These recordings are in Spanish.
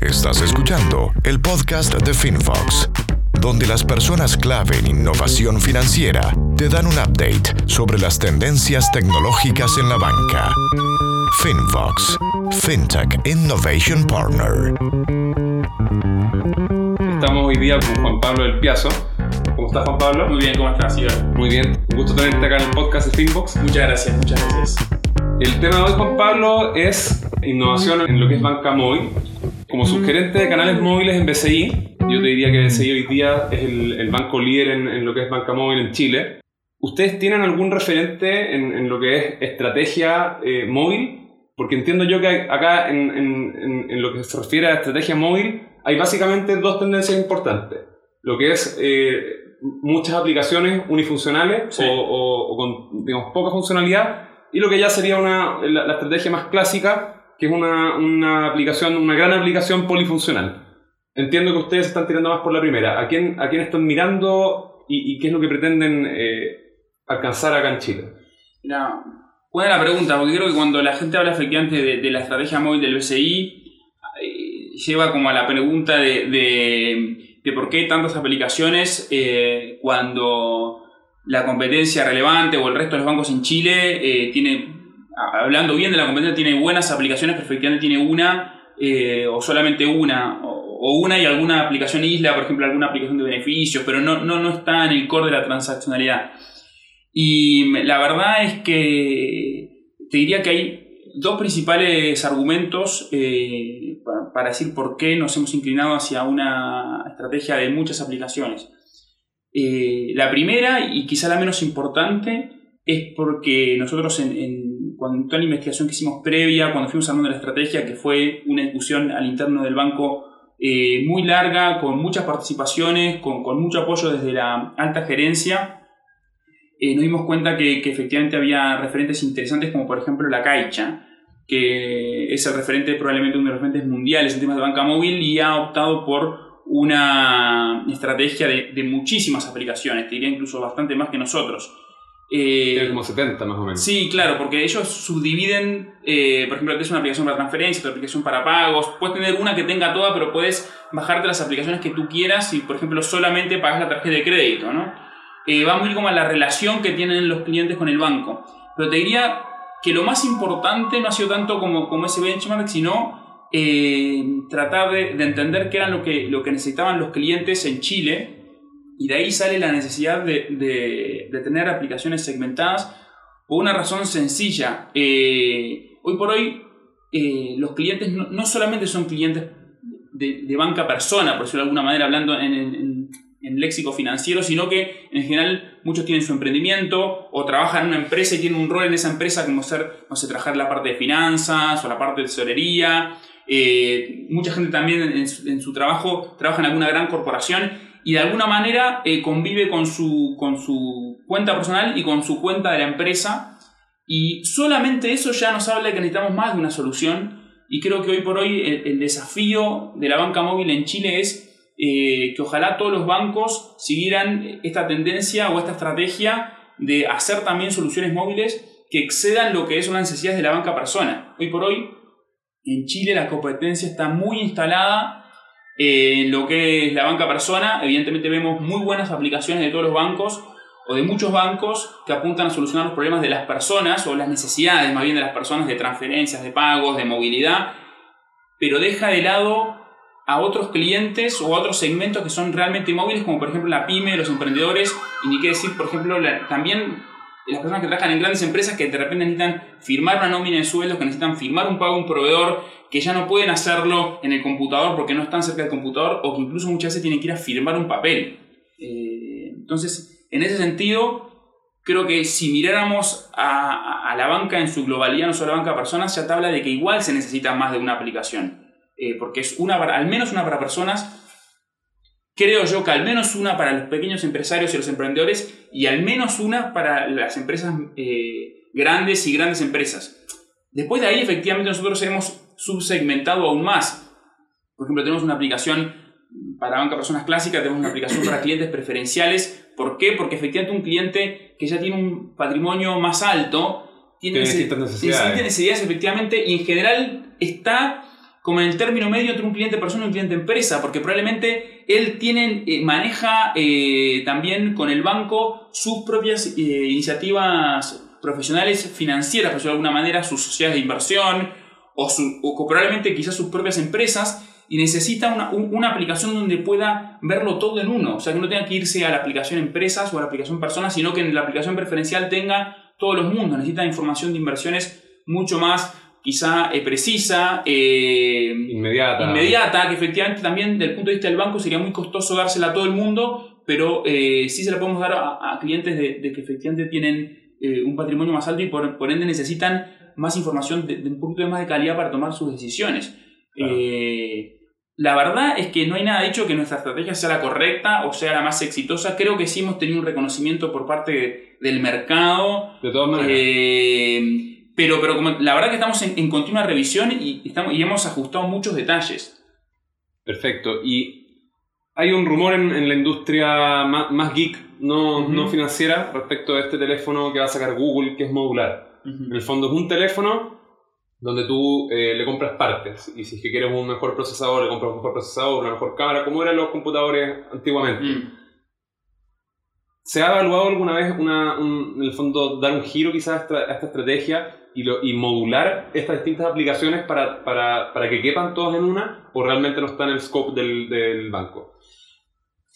Estás escuchando el podcast de FinFox, donde las personas clave en innovación financiera te dan un update sobre las tendencias tecnológicas en la banca. FinFox, FinTech Innovation Partner. Estamos hoy día con Juan Pablo del Piazo. ¿Cómo estás, Juan Pablo? Muy bien, ¿cómo estás, Iván? Muy bien. Un gusto tenerte acá en el podcast de Finbox. Muchas gracias, muchas gracias. El tema de hoy, Juan Pablo, es innovación en lo que es banca móvil. Como subgerente de canales móviles en BCI, yo te diría que BCI hoy día es el, banco líder en, lo que es banca móvil en Chile. ¿Ustedes tienen algún referente en, lo que es estrategia eh, móvil? Porque entiendo yo que acá en, lo que se refiere a estrategia móvil hay básicamente dos tendencias importantes. Lo que es eh, muchas aplicaciones unifuncionales o, con digamos, poca funcionalidad y lo que ya sería una, la, estrategia más clásica, que es una, una, aplicación, una gran aplicación polifuncional. Entiendo que ustedes están tirando más por la primera. ¿A quién, a quién están mirando y, qué es lo que pretenden eh, alcanzar acá en Chile? Mira, buena la pregunta, porque creo que cuando la gente habla efectivamente de, la estrategia móvil del BCI, eh, lleva como a la pregunta de, de, por qué tantas aplicaciones eh, cuando la competencia relevante o el resto de los bancos en Chile tiene, hablando bien de la competencia, tiene buenas aplicaciones, perfectamente tiene una eh, o solamente una, o, una y alguna aplicación isla, por ejemplo, alguna aplicación de beneficios, pero no, no, no está en el core de la transaccionalidad. Y la verdad es que te diría que hay dos principales argumentos eh, para, decir por qué nos hemos inclinado hacia una estrategia de muchas aplicaciones. Eh, la primera, y quizá la menos importante, es porque nosotros en, en cuando toda la investigación que hicimos previa, cuando fuimos armando la estrategia, que fue una discusión al interno del banco eh, muy larga, con muchas participaciones, con, mucho apoyo desde la alta gerencia, eh, nos dimos cuenta que, efectivamente había referentes interesantes como por ejemplo la Caixa, que es el referente probablemente uno de los referentes mundiales en temas de banca móvil y ha optado por una estrategia de, muchísimas aplicaciones, te diría incluso bastante más que nosotros. Eh, como 70 más o menos. Sí, claro, porque ellos subdividen, eh, por ejemplo, es una aplicación para transferencias, otra aplicación para pagos. Puedes tener una que tenga toda, pero puedes bajarte las aplicaciones que tú quieras y, por ejemplo, solamente pagas la tarjeta de crédito, ¿no? Eh, va muy como a la relación que tienen los clientes con el banco. Pero te diría que lo más importante no ha sido tanto como, como ese benchmark, sino eh, tratar de, entender qué era lo que, lo que necesitaban los clientes en Chile y de ahí sale la necesidad de, tener aplicaciones segmentadas por una razón sencilla. Eh, hoy por hoy eh, los clientes no, solamente son clientes de, banca persona, por decirlo de alguna manera, hablando en, en, léxico financiero, sino que en general muchos tienen su emprendimiento o trabajan en una empresa y tienen un rol en esa empresa como ser, no sé, trabajar la parte de finanzas o la parte de tesorería eh, mucha gente también en su, trabajo trabaja en alguna gran corporación y de alguna manera eh, convive con su, con su cuenta personal y con su cuenta de la empresa. Y solamente eso ya nos habla de que necesitamos más de una solución. Y creo que hoy por hoy el, desafío de la banca móvil en Chile es eh, que ojalá todos los bancos siguieran esta tendencia o esta estrategia de hacer también soluciones móviles que excedan lo que es una necesidad de la banca persona. Hoy por hoy en Chile la competencia está muy instalada en lo que es la banca persona. Evidentemente vemos muy buenas aplicaciones de todos los bancos o de muchos bancos que apuntan a solucionar los problemas de las personas o las necesidades más bien de las personas de transferencias, de pagos, de movilidad, pero deja de lado a otros clientes o a otros segmentos que son realmente móviles, como por ejemplo la pyme, los emprendedores, y ni qué decir, por ejemplo, también las personas que trabajan en grandes empresas que de repente necesitan firmar una nómina de sueldos, que necesitan firmar un pago a un proveedor, que ya no pueden hacerlo en el computador porque no están cerca del computador o que incluso muchas veces tienen que ir a firmar un papel. Eh, entonces, en ese sentido, creo que si miráramos a, la banca en su globalidad, no solo a la banca personas, ya te habla de que igual se necesita más de una aplicación. Eh, porque es una al menos una para personas creo yo que al menos una para los pequeños empresarios y los emprendedores y al menos una para las empresas eh, grandes y grandes empresas. Después de ahí, efectivamente, nosotros hemos subsegmentado aún más. Por ejemplo, tenemos una aplicación para banca personas clásicas, tenemos una aplicación para clientes preferenciales. ¿Por qué? Porque efectivamente un cliente que ya tiene un patrimonio más alto tiene, necesidades. necesidades, efectivamente, y en general está como en el término medio entre un cliente persona y un cliente empresa, porque probablemente él tiene, eh, maneja eh, también con el banco sus propias eh, iniciativas profesionales financieras, por decirlo de alguna manera, sus sociedades de inversión o, o probablemente quizás sus propias empresas y necesita una, una, aplicación donde pueda verlo todo en uno. O sea, que no tenga que irse a la aplicación empresas o a la aplicación personas, sino que en la aplicación preferencial tenga todos los mundos. Necesita información de inversiones mucho más quizá eh, precisa, eh, inmediata. inmediata, que efectivamente también desde el punto de vista del banco sería muy costoso dársela a todo el mundo, pero eh, sí se la podemos dar a, clientes de, que efectivamente tienen un patrimonio más alto y por, ende necesitan más información de, un poquito más de calidad para tomar sus decisiones. la verdad es que no hay nada dicho que nuestra estrategia sea la correcta o sea la más exitosa. Creo que sí hemos tenido un reconocimiento por parte del mercado. De todas maneras. Pero, pero como, la verdad que estamos en, continua revisión y, estamos, y hemos ajustado muchos detalles. Perfecto. Y hay un rumor en, la industria más, geek, no, no, financiera, respecto a este teléfono que va a sacar Google, que es modular. En el fondo es un teléfono donde tú eh, le compras partes. Y si es que quieres un mejor procesador, le compras un mejor procesador, una mejor cámara, como eran los computadores antiguamente. Mm. ¿Se ha evaluado alguna vez una, en el fondo dar un giro quizás a esta estrategia y, modular estas distintas aplicaciones para, para, para, que quepan todas en una o realmente no está en el scope del, del, banco?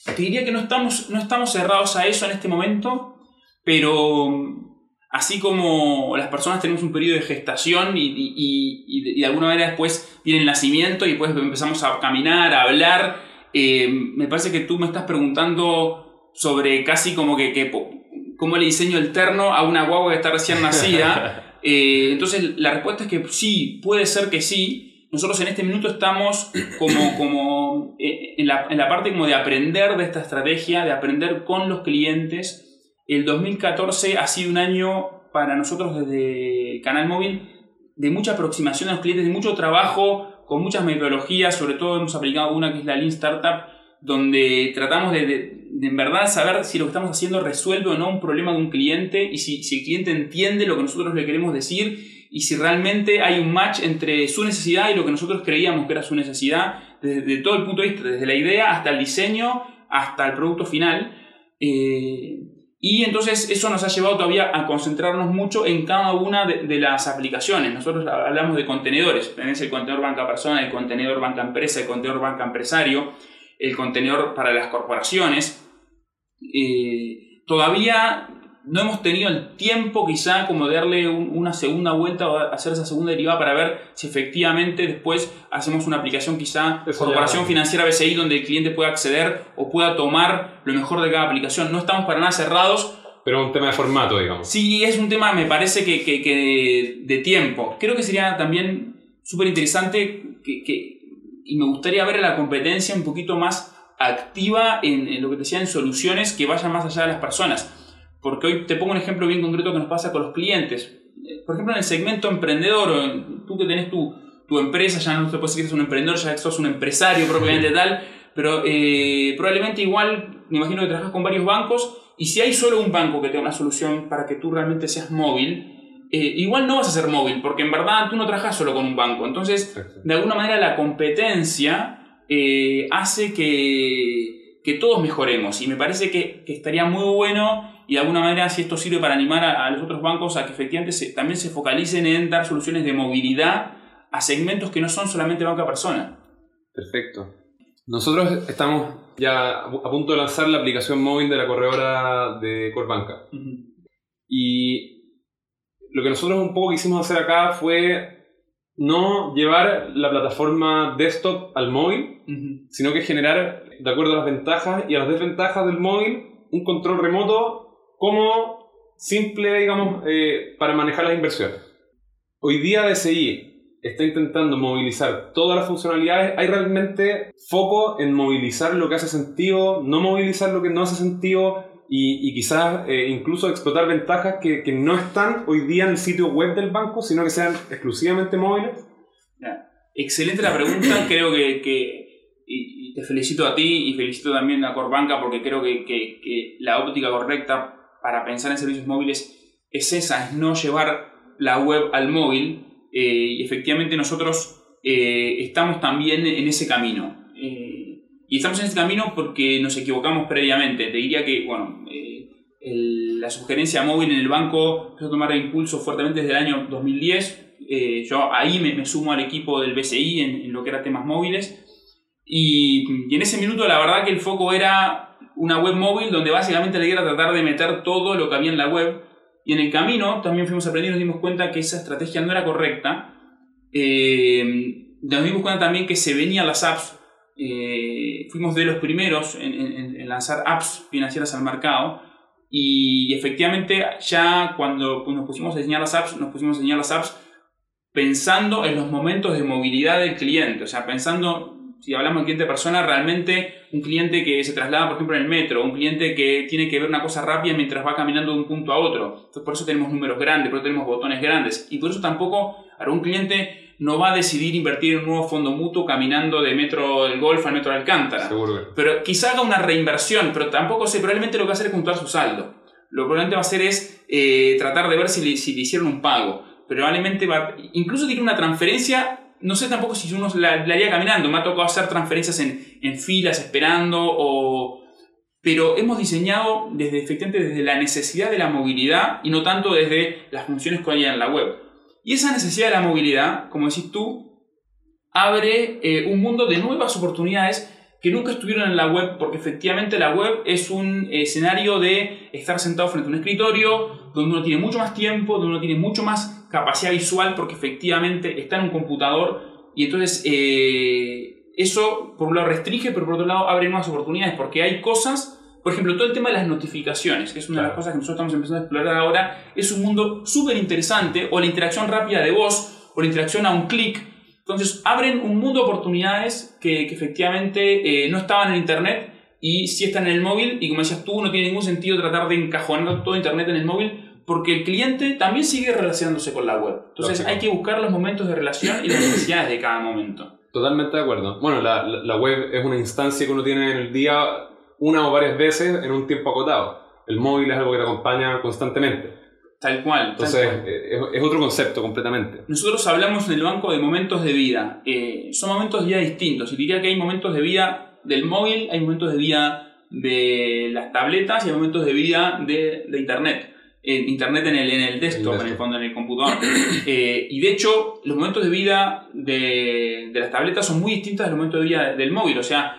Te diría que no estamos, no estamos cerrados a eso en este momento, pero así como las personas tenemos un periodo de gestación y, y, y, de, alguna manera después viene el nacimiento y después empezamos a caminar, a hablar, eh, me parece que tú me estás preguntando sobre casi como que, que cómo le diseño el terno a una guagua que está recién nacida. Eh, entonces la respuesta es que sí, puede ser que sí. Nosotros en este minuto estamos como, como eh, en, la, en la parte como de aprender de esta estrategia, de aprender con los clientes. El 2014 ha sido un año para nosotros desde canal móvil de mucha aproximación a los clientes, de mucho trabajo con muchas metodologías, sobre todo hemos aplicado una que es la Lean Startup, donde tratamos de de en verdad saber si lo que estamos haciendo resuelve o no un problema de un cliente y si, si el cliente entiende lo que nosotros le queremos decir y si realmente hay un match entre su necesidad y lo que nosotros creíamos que era su necesidad, desde, todo el punto de vista, desde la idea hasta el diseño, hasta el producto final. Eh, y entonces eso nos ha llevado todavía a concentrarnos mucho en cada una de, las aplicaciones. Nosotros hablamos de contenedores, tenés el contenedor banca persona, el contenedor banca empresa, el contenedor banca empresario, el contenedor para las corporaciones. Eh, todavía no hemos tenido el tiempo quizá como de darle una segunda vuelta o hacer esa segunda derivada para ver si efectivamente después hacemos una aplicación quizá corporación financiera BCI donde el cliente pueda acceder o pueda tomar lo mejor de cada aplicación. No estamos para nada cerrados. Pero un tema de formato, digamos. Sí, es un tema, me parece que, que, de tiempo. Creo que sería también súper interesante que, y me gustaría ver la competencia un poquito más activa en, lo que te decía en soluciones que vayan más allá de las personas. Porque hoy te pongo un ejemplo bien concreto que nos pasa con los clientes. Por ejemplo, en el segmento emprendedor, tú que tenés tu, tu empresa, ya no te puedes decir que eres un emprendedor, ya sos un empresario propiamente tal, pero eh, probablemente igual, me imagino que trabajas con varios bancos y si hay solo un banco que tenga una solución para que tú realmente seas móvil, eh, igual no vas a ser móvil, porque en verdad tú no trabajas solo con un banco. Entonces, de alguna manera la competencia eh, hace que, que, todos mejoremos. Y me parece que, que, estaría muy bueno y de alguna manera si esto sirve para animar a, los otros bancos a que efectivamente también se focalicen en dar soluciones de movilidad a segmentos que no son solamente banca persona. Perfecto. Nosotros estamos ya a punto de lanzar la aplicación móvil de la corredora de Corbanca. Y lo que nosotros un poco quisimos hacer acá fue no llevar la plataforma desktop al móvil, sino que generar, de acuerdo a las ventajas y a las desventajas del móvil, un control remoto como simple, digamos, eh, para manejar las inversiones. Hoy día DSI está intentando movilizar todas las funcionalidades. Hay realmente foco en movilizar lo que hace sentido, no movilizar lo que no hace sentido, y, quizás eh, incluso explotar ventajas que, que, no están hoy día en el sitio web del banco, sino que sean exclusivamente móviles? Excelente la pregunta, creo que, que y, te felicito a ti y felicito también a Corbanca porque creo que, que, la óptica correcta para pensar en servicios móviles es esa, es no llevar la web al móvil eh, y efectivamente nosotros eh, estamos también en ese camino. Eh, y estamos en ese camino porque nos equivocamos previamente. Te diría que, bueno, eh, la sugerencia móvil en el banco empezó a tomar impulso fuertemente desde el año 2010. yo ahí me, sumo al equipo del BCI en, lo que era temas móviles. Y, y, en ese minuto la verdad que el foco era una web móvil donde básicamente la idea era tratar de meter todo lo que había en la web. Y en el camino también fuimos aprendiendo y nos dimos cuenta que esa estrategia no era correcta. Eh, nos dimos cuenta también que se venían las apps. Eh, fuimos de los primeros en, lanzar apps financieras al mercado. Y efectivamente, ya cuando nos pusimos a diseñar las apps, nos pusimos a diseñar las apps pensando en los momentos de movilidad del cliente. O sea, pensando si hablamos de cliente persona, realmente un cliente que se traslada, por ejemplo, en el metro, un cliente que tiene que ver una cosa rápida mientras va caminando de un punto a otro. Entonces, por eso tenemos números grandes, por eso tenemos botones grandes. Y por eso tampoco, un cliente no va a decidir invertir en un nuevo fondo mutuo caminando de metro del Golf al metro de Alcántara. Seguro. Pero quizá haga una reinversión, pero tampoco sé, probablemente lo que va a hacer es juntar su saldo. Lo que probablemente va a hacer es eh, tratar de ver si le, si le hicieron un pago. Probablemente va, incluso tiene una transferencia no sé tampoco si uno la, haría caminando. Me ha tocado hacer transferencias en, filas, esperando, o... pero hemos diseñado desde, efectivamente desde la necesidad de la movilidad y no tanto desde las funciones que hay en la web. Y esa necesidad de la movilidad, como decís tú, abre eh, un mundo de nuevas oportunidades que nunca estuvieron en la web, porque efectivamente la web es un escenario de estar sentado frente a un escritorio, donde uno tiene mucho más tiempo, donde uno tiene mucho más capacidad visual, porque efectivamente está en un computador, y entonces eh, eso por un lado restringe, pero por otro lado abre nuevas oportunidades, porque hay cosas, por ejemplo, todo el tema de las notificaciones, que es una de las cosas que nosotros estamos empezando a explorar ahora, es un mundo súper interesante, o la interacción rápida de voz, o la interacción a un clic, entonces abren un mundo de oportunidades que, efectivamente eh, no estaban en Internet y sí están en el móvil y como decías tú, no tiene ningún sentido tratar de encajonar todo Internet en el móvil porque el cliente también sigue relacionándose con la web. Entonces hay que buscar los momentos de relación y las necesidades de cada momento. Totalmente de acuerdo. Bueno, la, la web es una instancia que uno tiene en el día una o varias veces en un tiempo acotado. El móvil es algo que te acompaña constantemente. Tal cual. Entonces, eh, Es, otro concepto completamente. Nosotros hablamos en el banco de momentos de vida. Eh, son momentos de vida distintos. Y diría que hay momentos de vida del móvil, hay momentos de vida de las tabletas y hay momentos de vida de, de Internet. Internet en el, en el desktop, en el fondo, en el computador. Eh, y de hecho, los momentos de vida de, de, las tabletas son muy distintos de los momentos de vida del móvil. O sea,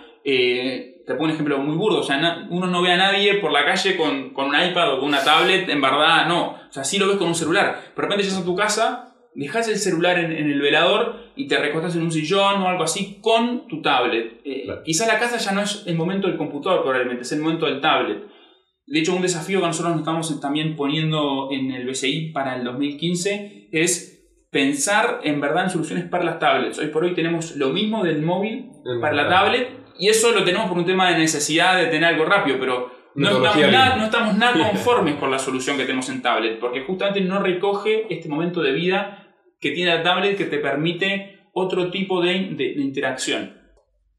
te pongo un ejemplo muy burdo, o sea, uno no ve a nadie por la calle con, con, un iPad o con una tablet, en verdad no, o sea, sí lo ves con un celular. De repente llegas a tu casa, dejas el celular en, el velador y te recostas en un sillón o algo así con tu tablet. Eh, Quizá la casa ya no es el momento del computador, probablemente, es el momento del tablet. De hecho, un desafío que nosotros nos estamos también poniendo en el BCI para el 2015 es pensar en verdad en soluciones para las tablets. Hoy por hoy tenemos lo mismo del móvil para la tablet y eso lo tenemos por un tema de necesidad de tener algo rápido, pero no estamos, nada, no estamos, nada, conformes con la solución que tenemos en tablet, porque justamente no recoge este momento de vida que tiene la tablet que te permite otro tipo de, interacción.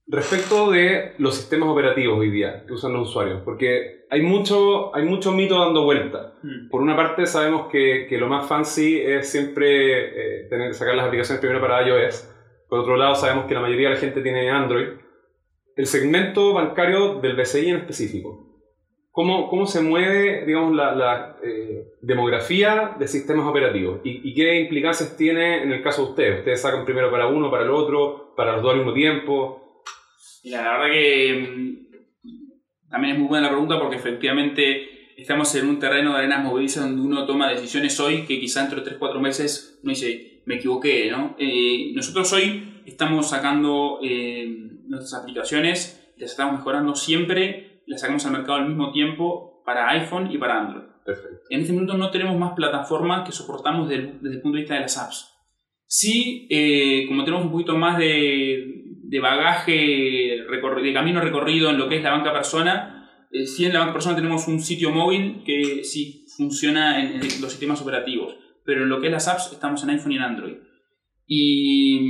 Respecto de los sistemas operativos hoy día que usan los usuarios, porque hay mucho, hay mucho mito dando vuelta. Mm. Por una parte sabemos que, que, lo más fancy es siempre eh, tener que sacar las aplicaciones primero para iOS. Por otro lado sabemos que la mayoría de la gente tiene Android el segmento bancario del BCI en específico. ¿Cómo, cómo se mueve, digamos, la, la eh, demografía de sistemas operativos? ¿Y, qué implicancias tiene en el caso de ustedes? ¿Ustedes sacan primero para uno, para el otro, para los dos al mismo tiempo? La verdad que mm, también es muy buena la pregunta porque efectivamente estamos en un terreno de arenas movilizas donde uno toma decisiones hoy que quizá entre 3-4 meses uno dice, me equivoqué, ¿no? Eh, nosotros hoy estamos sacando... Eh, nuestras aplicaciones las estamos mejorando siempre, las sacamos al mercado al mismo tiempo para iPhone y para Android. En este momento no tenemos más plataformas que soportamos desde, el punto de vista de las apps. Sí, eh, como tenemos un poquito más de, de bagaje, de camino recorrido en lo que es la banca persona, eh, en la banca persona tenemos un sitio móvil que sí funciona en, en los sistemas operativos, pero en lo que es las apps estamos en iPhone y en Android. Y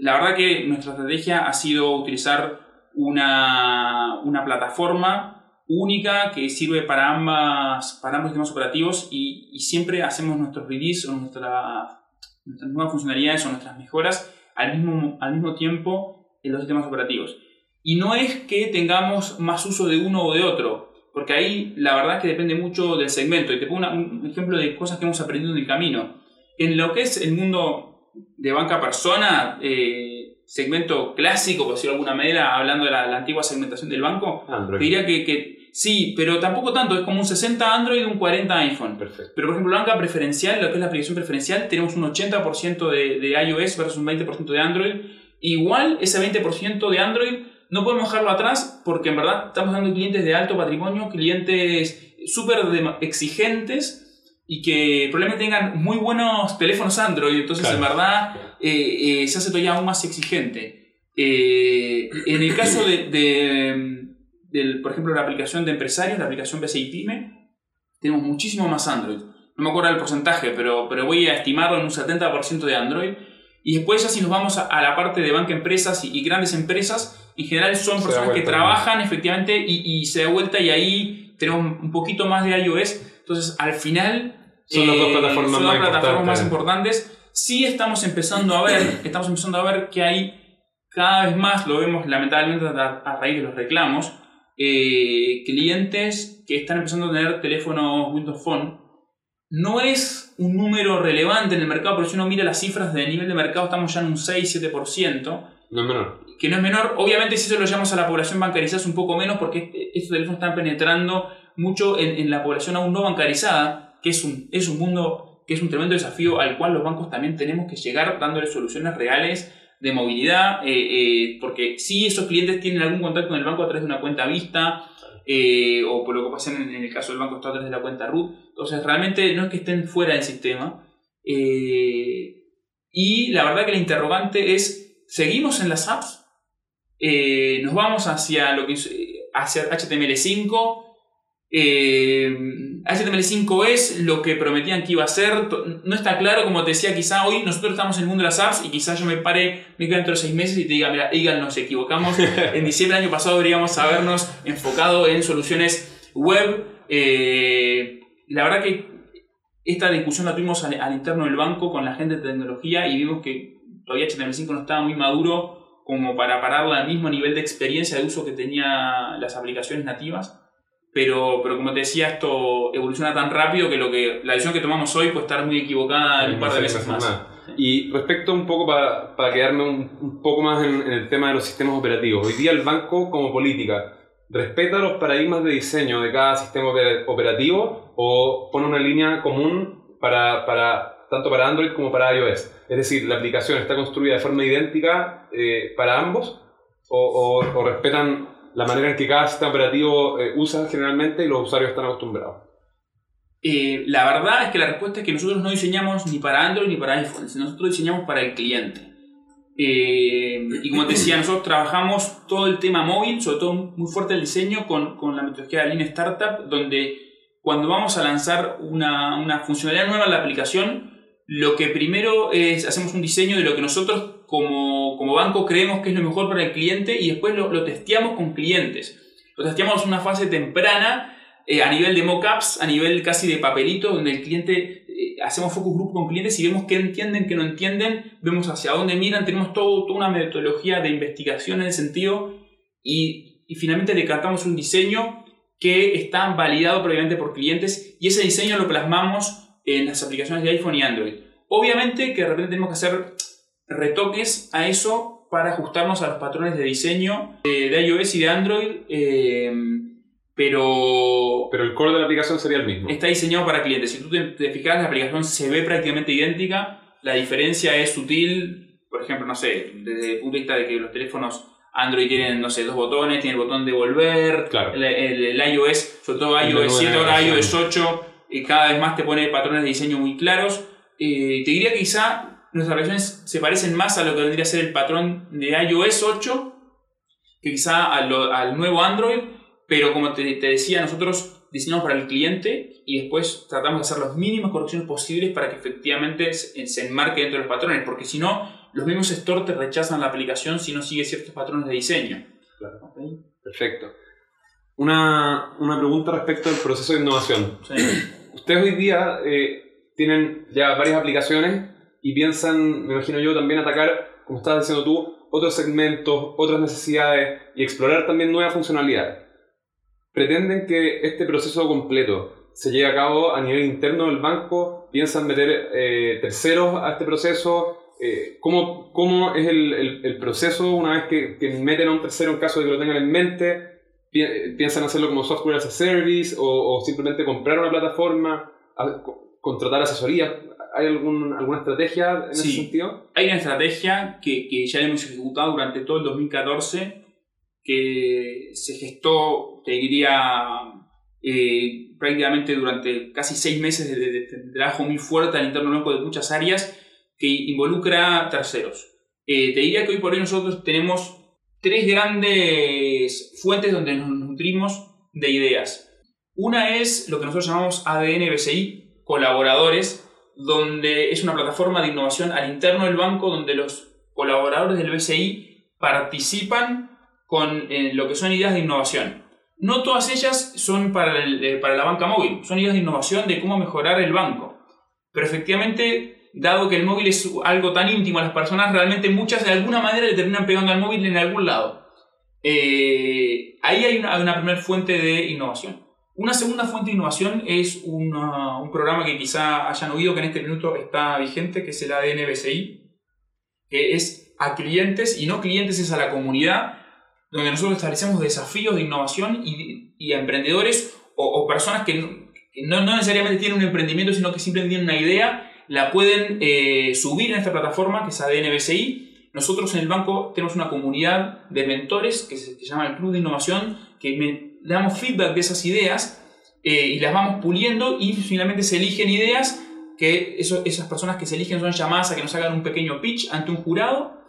la verdad que nuestra estrategia ha sido utilizar una, una plataforma única que sirve para, ambas, para ambos sistemas operativos y, y siempre hacemos nuestros release o nuestra, nuestras nuevas funcionalidades o nuestras mejoras al mismo, al mismo tiempo en los sistemas operativos. Y no es que tengamos más uso de uno o de otro, porque ahí la verdad es que depende mucho del segmento. Y te pongo un ejemplo de cosas que hemos aprendido en el camino. En lo que es el mundo de banca persona, eh, segmento clásico, por decirlo de alguna manera, hablando de la, antigua segmentación del banco, te diría que, que, sí, pero tampoco tanto, es como un 60 Android y un 40 iPhone. Perfecto. Pero por ejemplo, banca preferencial, lo que es la aplicación preferencial, tenemos un 80% de, de iOS versus un 20% de Android. Igual ese 20% de Android no podemos dejarlo atrás porque en verdad estamos dando clientes de alto patrimonio, clientes súper exigentes y que probablemente tengan muy buenos teléfonos Android, entonces en verdad eh, eh, se hace todavía aún más exigente. Eh, en el caso de, por ejemplo, la aplicación de empresarios, la aplicación PCI Pyme, tenemos muchísimo más Android. No me acuerdo el porcentaje, pero, pero voy a estimarlo en un 70% de Android. Y después ya si nos vamos a, la parte de banca empresas y, grandes empresas, en general son personas que trabajan efectivamente y, y, se da vuelta y ahí tenemos un poquito más de iOS entonces, al final... Son las dos eh, plataformas, son más, plataformas más importantes. Sí estamos empezando a ver, estamos empezando a ver que hay cada vez más, lo vemos lamentablemente a, raíz de los reclamos, eh, clientes que están empezando a tener teléfonos Windows Phone. No es un número relevante en el mercado, pero si uno mira las cifras de nivel de mercado, estamos ya en un 6-7%. No es menor. Que no es menor. Obviamente, si eso lo llamamos a la población bancarizada, es un poco menos porque estos teléfonos están penetrando mucho en, la población aún no bancarizada, que es un, es un mundo que es un tremendo desafío al cual los bancos también tenemos que llegar dándole soluciones reales de movilidad, eh, eh, porque si esos clientes tienen algún contacto con el banco a través de una cuenta vista, eh, o por lo que pasa en, el caso del banco está a través de la cuenta root, entonces realmente no es que estén fuera del sistema. y la verdad que la interrogante es, ¿seguimos en las apps? ¿Nos vamos hacia lo que hacia HTML5? Eh, HTML5 es lo que prometían que iba a ser. No está claro, como te decía, quizá hoy nosotros estamos en el mundo de las apps y quizá yo me pare, me quedo dentro de seis meses y te diga, mira, Eagle, nos equivocamos. en diciembre del año pasado deberíamos habernos enfocado en soluciones web. Eh, la verdad que esta discusión la tuvimos al, interno del banco con la gente de tecnología y vimos que todavía HTML5 no estaba muy maduro como para pararla al mismo nivel de experiencia de uso que tenía las aplicaciones nativas. Pero, pero como te decía, esto evoluciona tan rápido que, lo que la decisión que tomamos hoy puede estar muy equivocada en un par de meses más. Y respecto un poco, para, para quedarme un, poco más en, el tema de los sistemas operativos, hoy día el banco como política respeta los paradigmas de diseño de cada sistema operativo o pone una línea común para, para, tanto para Android como para iOS. Es decir, la aplicación está construida de forma idéntica eh, para ambos o, o, o respetan la manera en que cada sistema operativo eh, usa generalmente y los usuarios están acostumbrados? Eh, la verdad es que la respuesta es que nosotros no diseñamos ni para Android ni para iPhone, nosotros diseñamos para el cliente. Eh, y como te decía, nosotros trabajamos todo el tema móvil, sobre todo muy fuerte el diseño con, con la metodología de Lean Startup, donde cuando vamos a lanzar una, una funcionalidad nueva en la aplicación, lo que primero es, hacemos un diseño de lo que nosotros como, como banco creemos que es lo mejor para el cliente y después lo, lo testeamos con clientes. Lo testeamos en una fase temprana eh, a nivel de mockups, a nivel casi de papelito, donde el cliente, eh, hacemos focus group con clientes y vemos qué entienden, qué no entienden, vemos hacia dónde miran, tenemos toda una metodología de investigación en el sentido y, y finalmente decantamos un diseño que está validado previamente por clientes y ese diseño lo plasmamos en las aplicaciones de iPhone y Android. Obviamente que de repente tenemos que hacer retoques a eso para ajustarnos a los patrones de diseño de, iOS y de Android, eh, pero... Pero el core de la aplicación sería el mismo. Está diseñado para clientes. Si tú te, fijas, la aplicación se ve prácticamente idéntica. La diferencia es sutil, por ejemplo, no sé, desde el punto de vista de que los teléfonos Android tienen, no sé, dos botones, tiene el botón de volver, claro. el, iOS, sobre todo iOS 7, ahora iOS 8 cada vez más te pone patrones de diseño muy claros. Eh, te diría quizá nuestras versiones se parecen más a lo que vendría a ser el patrón de iOS 8 que quizá al, nuevo Android, pero como te, decía, nosotros diseñamos para el cliente y después tratamos de hacer las mínimas correcciones posibles para que efectivamente se, enmarque dentro de los patrones, porque si no, los mismos stores te rechazan la aplicación si no sigue ciertos patrones de diseño. Perfecto. Una, una, pregunta respecto al proceso de innovación. Sí ustedes hoy día eh, tienen ya varias aplicaciones y piensan, me imagino yo, también atacar como estabas diciendo tú, otros segmentos, otras necesidades y explorar también nuevas funcionalidades. Pretenden que este proceso completo se lleve a cabo a nivel interno del banco, piensan meter eh, terceros a este proceso, eh, ¿cómo, ¿cómo, es el, el, proceso una vez que, que, meten a un tercero en caso de que lo tengan en mente? ¿Piensan hacerlo como software as a service o, o simplemente comprar una plataforma, contratar asesoría? ¿Hay algún, alguna estrategia en ese sentido? Hay una estrategia que, que ya hemos ejecutado durante todo el 2014 que se gestó, te diría, eh, prácticamente durante casi seis meses de, de, trabajo muy fuerte al interno de muchas áreas que involucra terceros. Eh, te diría que hoy por hoy nosotros tenemos tres grandes fuentes donde nos nutrimos de ideas. Una es lo que nosotros llamamos ADN BCI, colaboradores, donde es una plataforma de innovación al interno del banco donde los colaboradores del BCI participan con eh, lo que son ideas de innovación. No todas ellas son para, eh, para la banca móvil, son ideas de innovación de cómo mejorar el banco. Pero efectivamente dado que el móvil es algo tan íntimo a las personas, realmente muchas de alguna manera le terminan pegando al móvil en algún lado. Eh, ahí hay una, primera fuente de innovación. Una segunda fuente de innovación es un programa que quizá hayan oído que en este minuto está vigente, que es el ADN BCI, que es a clientes y no clientes, es a la comunidad, donde nosotros establecemos desafíos de innovación y, a emprendedores o, personas que, no, necesariamente tienen un emprendimiento, sino que simplemente tienen una idea la pueden eh, subir en esta plataforma que es ADN BCI. Nosotros en el banco tenemos una comunidad de mentores que se, llama el Club de Innovación, que damos feedback de esas ideas eh, y las vamos puliendo y finalmente se eligen ideas que esas personas que se eligen son llamadas a que nos hagan un pequeño pitch ante un jurado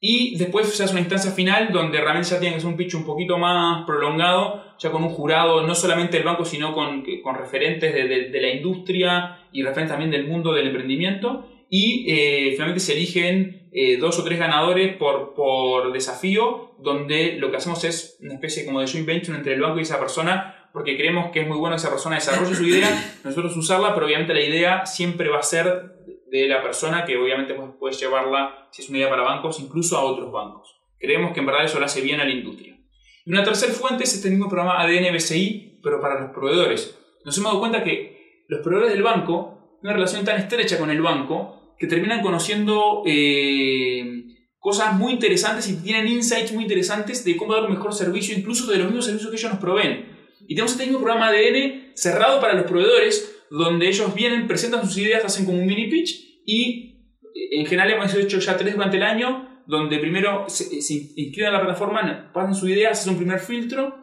y después se hace una instancia final donde realmente ya tiene que ser un pitch un poquito más prolongado, ya con un jurado, no solamente del banco, sino con, referentes de, de, la industria y referentes también del mundo del emprendimiento. Y eh, finalmente se eligen eh, dos o tres ganadores por, por desafío, donde lo que hacemos es una especie como de joint venture entre el banco y esa persona, porque creemos que es muy bueno que esa persona desarrolle su idea, nosotros usarla, pero obviamente la idea siempre va a ser de la persona que obviamente puedes llevarla, si es una idea para bancos, incluso a otros bancos. Creemos que en verdad eso le hace bien a la industria. Y una tercera fuente es este mismo programa ADN BCI, pero para los proveedores. Nos hemos dado cuenta que los proveedores del banco, una relación tan estrecha con el banco, que terminan conociendo eh, cosas muy interesantes y tienen insights muy interesantes de cómo dar un mejor servicio, incluso de los mismos servicios que ellos nos proveen. Y tenemos este mismo programa ADN cerrado para los proveedores, donde ellos vienen, presentan sus ideas, hacen como un mini pitch y en general hemos hecho ya tres durante el año, donde primero se, inscriben a la plataforma, pasan su idea, hacen un primer filtro,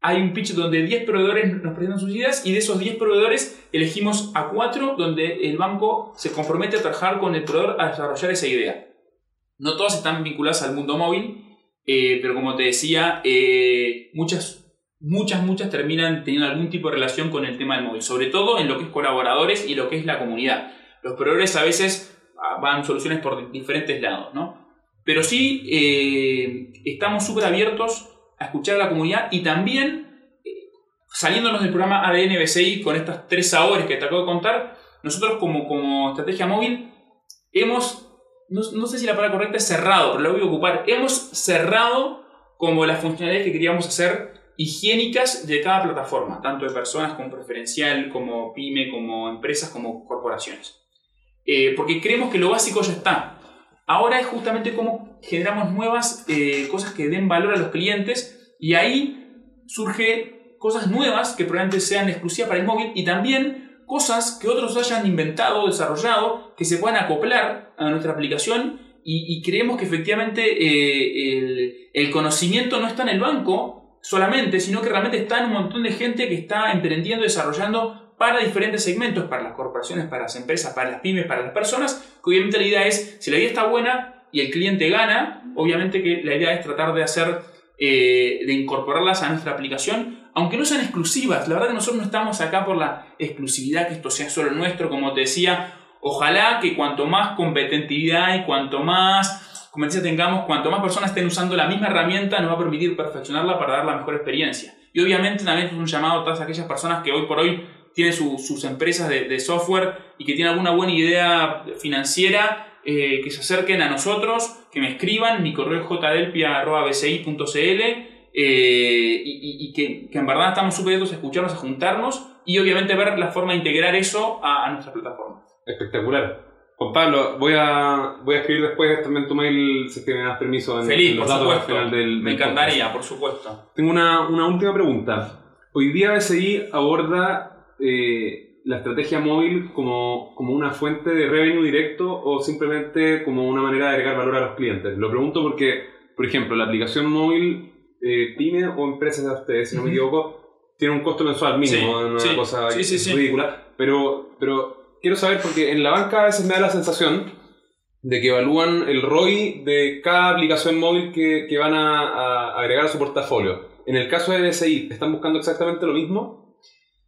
hay un pitch donde 10 proveedores nos presentan sus ideas y de esos 10 proveedores elegimos a 4 donde el banco se compromete a trabajar con el proveedor a desarrollar esa idea. No todas están vinculadas al mundo móvil, eh, pero como te decía, eh, muchas muchas, muchas terminan teniendo algún tipo de relación con el tema del móvil, sobre todo en lo que es colaboradores y lo que es la comunidad. Los proveedores a veces ah, van soluciones por diferentes lados, ¿no? Pero sí eh, estamos súper abiertos a escuchar a la comunidad y también, eh, saliéndonos del programa ADN BCI con estas tres sabores que te acabo de contar, nosotros como, como estrategia móvil hemos, no, no sé si la palabra correcta es cerrado, pero la voy a ocupar, hemos cerrado como las funcionalidades que queríamos hacer higiénicas de cada plataforma, tanto de personas como preferencial, como pyme, como empresas, como corporaciones. Eh, porque creemos que lo básico ya está. Ahora es justamente cómo generamos nuevas eh, cosas que den valor a los clientes y ahí surge cosas nuevas que probablemente sean exclusivas para el móvil y también cosas que otros hayan inventado, desarrollado, que se puedan acoplar a nuestra aplicación y, creemos que efectivamente eh, el, el conocimiento no está en el banco, solamente, sino que realmente está en un montón de gente que está emprendiendo, desarrollando para diferentes segmentos, para las corporaciones, para las empresas, para las pymes, para las personas, que obviamente la idea es, si la idea está buena y el cliente gana, obviamente que la idea es tratar de hacer, eh, de incorporarlas a nuestra aplicación, aunque no sean exclusivas, la verdad que nosotros no estamos acá por la exclusividad, que esto sea solo nuestro, como te decía, ojalá que cuanto más competitividad y cuanto más como decía, tengamos, cuanto más personas estén usando la misma herramienta, nos va a permitir perfeccionarla para dar la mejor experiencia. Y obviamente también es un llamado a todas aquellas personas que hoy por hoy tienen sus empresas de, software y que tienen alguna buena idea financiera, eh, que se acerquen a nosotros, que me escriban, mi correo es jdelpia.bci.cl eh, y, que, en verdad estamos súper a escucharnos, a juntarnos y obviamente ver la forma de integrar eso a, nuestra plataforma. Espectacular. Juan Pablo, voy a, voy a escribir después también tu mail si me das permiso en, Feliz, los datos al final del, Me encantaría, por supuesto. Tengo una, una, última pregunta. Hoy día BCI aborda eh, la estrategia móvil como, como una fuente de revenue directo o simplemente como una manera de agregar valor a los clientes. Lo pregunto porque, por ejemplo, la aplicación móvil eh, pyme o empresas de ustedes, si no me equivoco, tiene un costo mensual mínimo, una cosa ridícula. Pero, pero quiero saber, porque en la banca a veces me da la sensación de que evalúan el ROI de cada aplicación móvil que, que van a, agregar a su portafolio. En el caso de BSI, ¿están buscando exactamente lo mismo?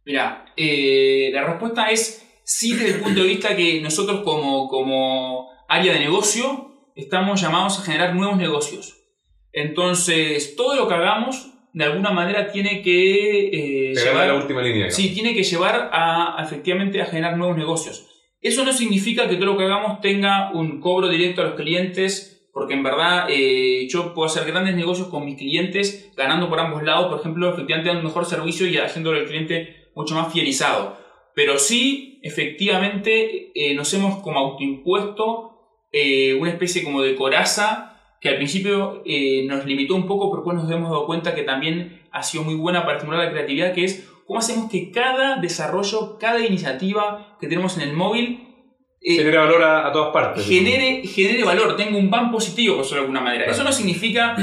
Mira, eh, la respuesta es sí desde el punto de vista que nosotros como, como área de negocio estamos llamados a generar nuevos negocios. Entonces, todo lo que hagamos, de alguna manera, tiene que eh, llevar... la última línea. Sí, tiene que llevar a, efectivamente, a generar nuevos negocios. Eso no significa que todo lo que hagamos tenga un cobro directo a los clientes, porque en verdad eh, yo puedo hacer grandes negocios con mis clientes, ganando por ambos lados, por ejemplo, efectivamente dando un mejor servicio y haciéndole al cliente mucho más fidelizado. Pero sí, efectivamente, eh, nos hemos como autoimpuesto una especie como de coraza que al principio eh, nos limitó un poco, pero después nos hemos dado cuenta que también ha sido muy buena para estimular la creatividad, que es cómo hacemos que cada desarrollo, cada iniciativa que tenemos en el móvil... Eh, genere valor a, todas partes. Genere, genere valor, tenga un ban positivo, por decirlo de alguna manera. Eso no significa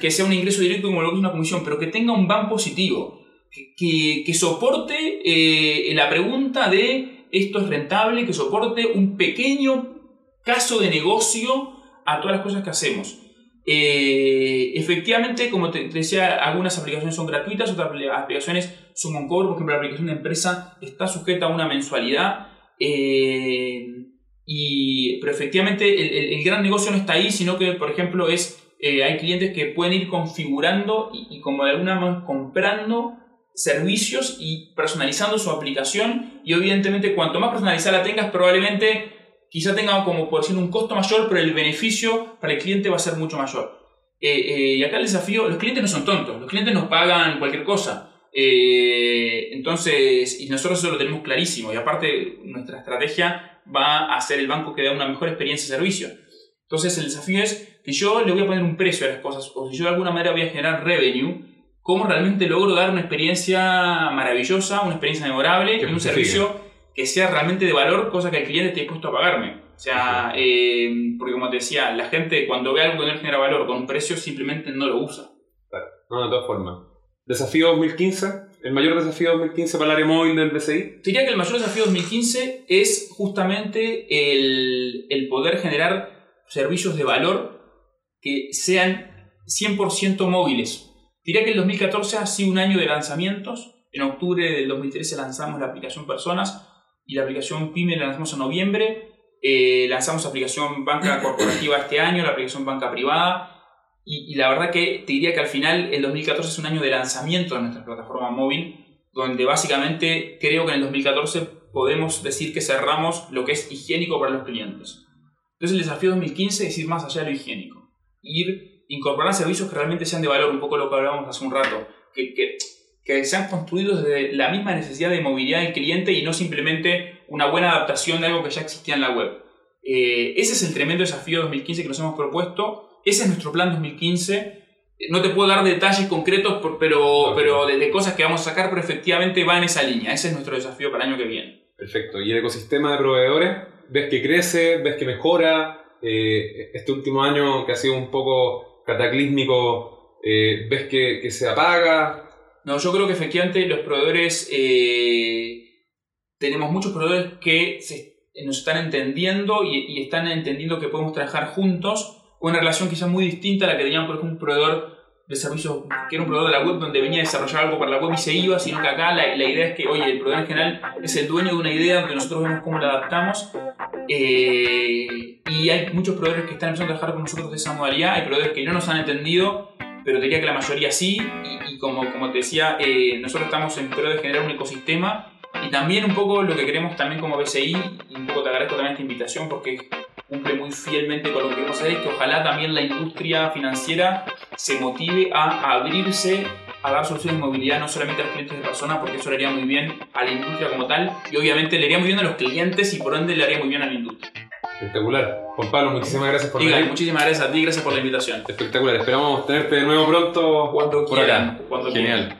que sea un ingreso directo como lo que es una comisión, pero que tenga un ban positivo, que, soporte eh, la pregunta de esto es rentable, que soporte un pequeño caso de negocio a todas las cosas que hacemos. Eh, efectivamente, como te, decía, algunas aplicaciones son gratuitas, otras aplicaciones son un cobro. Por ejemplo, la aplicación de empresa está sujeta a una mensualidad. Eh, y, pero efectivamente, el, gran negocio no está ahí, sino que, por ejemplo, es hay clientes que pueden ir configurando y, como de alguna manera comprando servicios y personalizando su aplicación. Y obviamente, cuanto más personalizada la tengas, probablemente quizá tenga como por decir un costo mayor, pero el beneficio para el cliente va a ser mucho mayor. Eh, eh, y acá el desafío, los clientes no son tontos, los clientes nos pagan cualquier cosa. Eh, entonces, y nosotros eso lo tenemos clarísimo. Y aparte, nuestra estrategia va a ser el banco que da una mejor experiencia de servicio. Entonces, el desafío es que yo le voy a poner un precio a las cosas, o si yo de alguna manera voy a generar revenue, cómo realmente logro dar una experiencia maravillosa, una experiencia memorable y un servicio que sea realmente de valor, cosa que el cliente esté dispuesto a pagarme. O sea, eh, porque como te decía, la gente cuando ve algo que no genera valor con un precio simplemente no lo usa. Claro, no, de todas formas. Desafío 2015, el mayor desafío 2015 para el área móvil del BCI. Diría que el mayor desafío 2015 es justamente el, el poder generar servicios de valor que sean 100% móviles. Diría que el 2014 ha sido un año de lanzamientos. En octubre del 2013 lanzamos la aplicación Personas y la aplicación PyME la lanzamos en noviembre. Eh, lanzamos aplicación banca corporativa este año, la aplicación banca privada. Y, la verdad que te diría que al final el 2014 es un año de lanzamiento de nuestra plataforma móvil, donde básicamente creo que en el 2014 podemos decir que cerramos lo que es higiénico para los clientes. Entonces el desafío 2015 es ir más allá de lo higiénico. Ir incorporar servicios que realmente sean de valor, un poco lo que hablábamos hace un rato. Que, que que sean construidos desde la misma necesidad de movilidad del cliente y no simplemente una buena adaptación de algo que ya existía en la web. Eh, ese es el tremendo desafío 2015 que nos hemos propuesto. Ese es nuestro plan 2015. No te puedo dar detalles concretos, pero, pero de, cosas que vamos a sacar, pero efectivamente va en esa línea. Ese es nuestro desafío para el año que viene. Perfecto. ¿Y el ecosistema de proveedores? ¿Ves que crece? ¿Ves que mejora? Eh, este último año que ha sido un poco cataclísmico, eh, ¿ves que, que se apaga? No, yo creo que efectivamente los proveedores, eh, tenemos muchos proveedores que nos están entendiendo y, están entendiendo que podemos trabajar juntos con una relación quizás muy distinta a la que teníamos, por ejemplo, un proveedor de servicios, que era un proveedor de la web donde venía a desarrollar algo para la web y se iba, sino que acá la, idea es que, oye, el proveedor en general es el dueño de una idea donde nosotros vemos cómo la adaptamos. Eh, y hay muchos proveedores que están empezando a trabajar con nosotros de esa modalidad, hay proveedores que no nos han entendido pero diría que la mayoría sí, y, como, como te decía, eh, nosotros estamos en pro de generar un ecosistema, y también un poco lo que queremos también como BCI, y un poco te agradezco también esta invitación, porque cumple muy fielmente con lo que queremos hacer, es que ojalá también la industria financiera se motive a abrirse a dar soluciones de movilidad no solamente a los clientes de persona, porque eso le haría muy bien a la industria como tal, y obviamente le haría muy bien a los clientes y por ende le haría muy bien a la industria. Espectacular. Juan Pablo, muchísimas gracias por venir. muchísimas gracias a ti, gracias por la invitación. Espectacular. Esperamos tenerte de nuevo pronto Cuando por quieran, acá. cuando Genial.